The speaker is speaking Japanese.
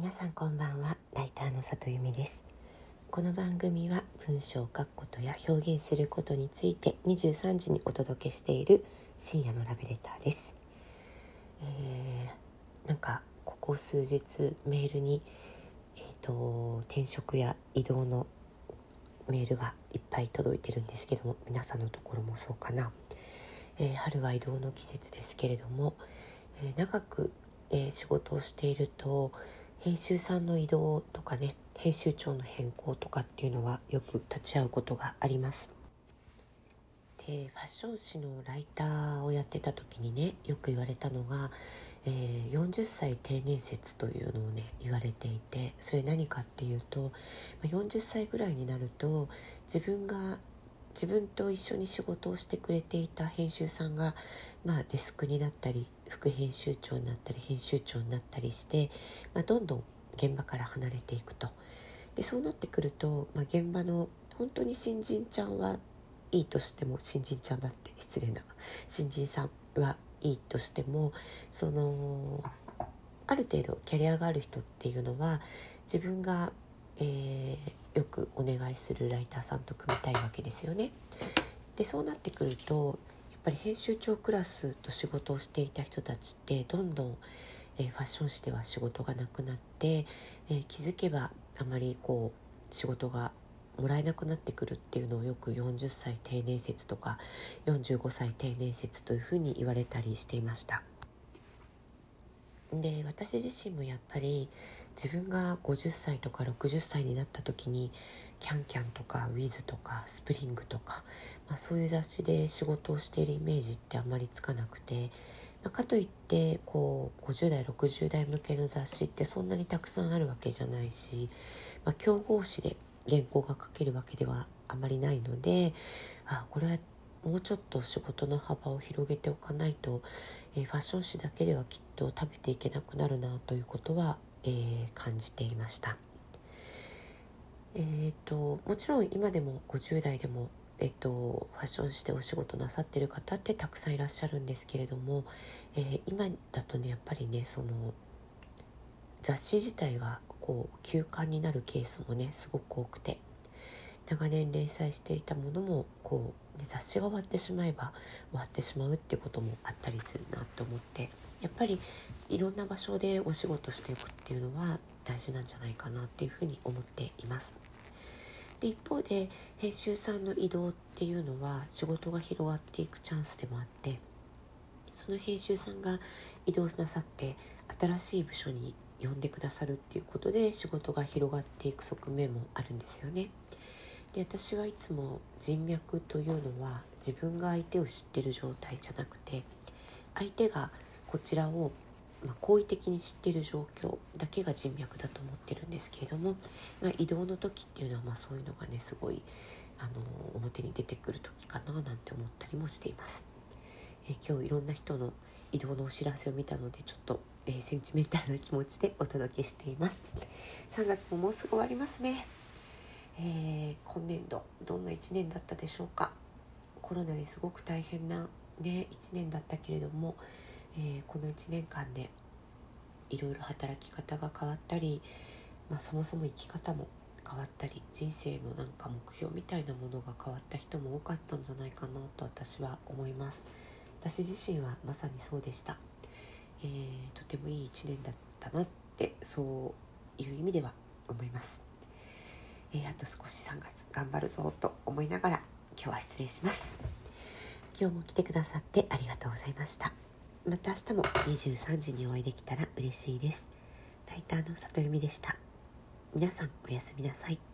皆さんこんばんは。ライターの里由美です。この番組は文章を書くことや表現することについて23時にお届けしている深夜のラブレターです、えー、なんかここ数日メールにえっ、ー、と転職や移動のメールがいっぱい届いてるんですけども皆さんのところもそうかな、えー、春は移動の季節ですけれども、え長く、え仕事をしていると編集さんの移動とかね編集長の変更とかっていうのはよく立ち会うことがあります。でファッション誌のライターをやってた時にねよく言われたのが、えー、40歳定年説というのをね言われていてそれ何かっていうと40歳ぐらいになると自分が自分と一緒に仕事をしてくれていた編集さんが、まあ、デスクになったり副編集長になったり編集長になったりして、まあ、どんどん現場から離れていくと。でそうなってくると、まあ、現場の本当に新人ちゃんはいいとしても新人ちゃんだって失礼な。新人さんはいいとしてもそのある程度キャリアがある人っていうのは自分が、えー、よくお願いするライターさんと組みたいわけですよね。でそうなってくるとやっぱり編集長クラスと仕事をしていた人たちってどんどん、えー、ファッション誌では仕事がなくなって、えー、気づけばあまりこう仕事がもらえなくなってくるっていうのをよく40歳定年説とか45歳定年説というふうに言われたりしていました。で私自身もやっぱり自分が50歳とか60歳になった時に「キャンキャン」とか「ウィズとか「スプリング」とか、まあ、そういう雑誌で仕事をしているイメージってあんまりつかなくて、まあ、かといってこう50代60代向けの雑誌ってそんなにたくさんあるわけじゃないし、まあ、競合誌で原稿が書けるわけではあまりないのであこれはもうちょっと仕事の幅を広げておかないと、えー、ファッション誌だけではきっと食べていけなくなるなということは、えー、感じていました。えーと、もちろん今でも50代でも、えーと、ファッション誌でお仕事なさってる方ってたくさんいらっしゃるんですけれども、えー、今だとねやっぱりねその雑誌自体がこう休刊になるケースもねすごく多くて長年連載していたものもこう、雑誌が終わってしまえば終わってしまうってこともあったりするなと思ってやっぱりいろんな場所でお仕事していくっていうのは大事なんじゃないかなっていうふうに思っています。で一方で編集さんの移動っていうのは仕事が広がっていくチャンスでもあってその編集さんが移動なさって新しい部署に呼んでくださるっていうことで仕事が広がっていく側面もあるんですよね。で私はいつも人脈というのは自分が相手を知ってる状態じゃなくて相手がこちらをまあ、好意的に知ってる状況だけが人脈だと思ってるんですけれども、まあ、移動の時っていうのはまあそういうのがねすごいあの表に出てくる時かななんて思ったりもしています。え今日いろんな人の移動のお知らせを見たのでちょっと、えー、センチメンタルな気持ちでお届けしています。3月ももうすぐ終わりますね。えー、今年度どんな1年だったでしょうか？コロナですごく大変な、ね、1年だったけれども、えー、この1年間でいろいろ働き方が変わったり、まあ、そもそも生き方も変わったり人生のなんか目標みたいなものが変わった人も多かったんじゃないかなと私は思います。私自身はまさにそうでした、えー、とてもいい1年だったなってそういう意味では思います。えー、あと少し3月頑張るぞと思いながら今日は失礼します。今日も来てくださってありがとうございました。また明日も23時にお会いできたら嬉しいです。ライターの里由美でした。皆さんおやすみなさい。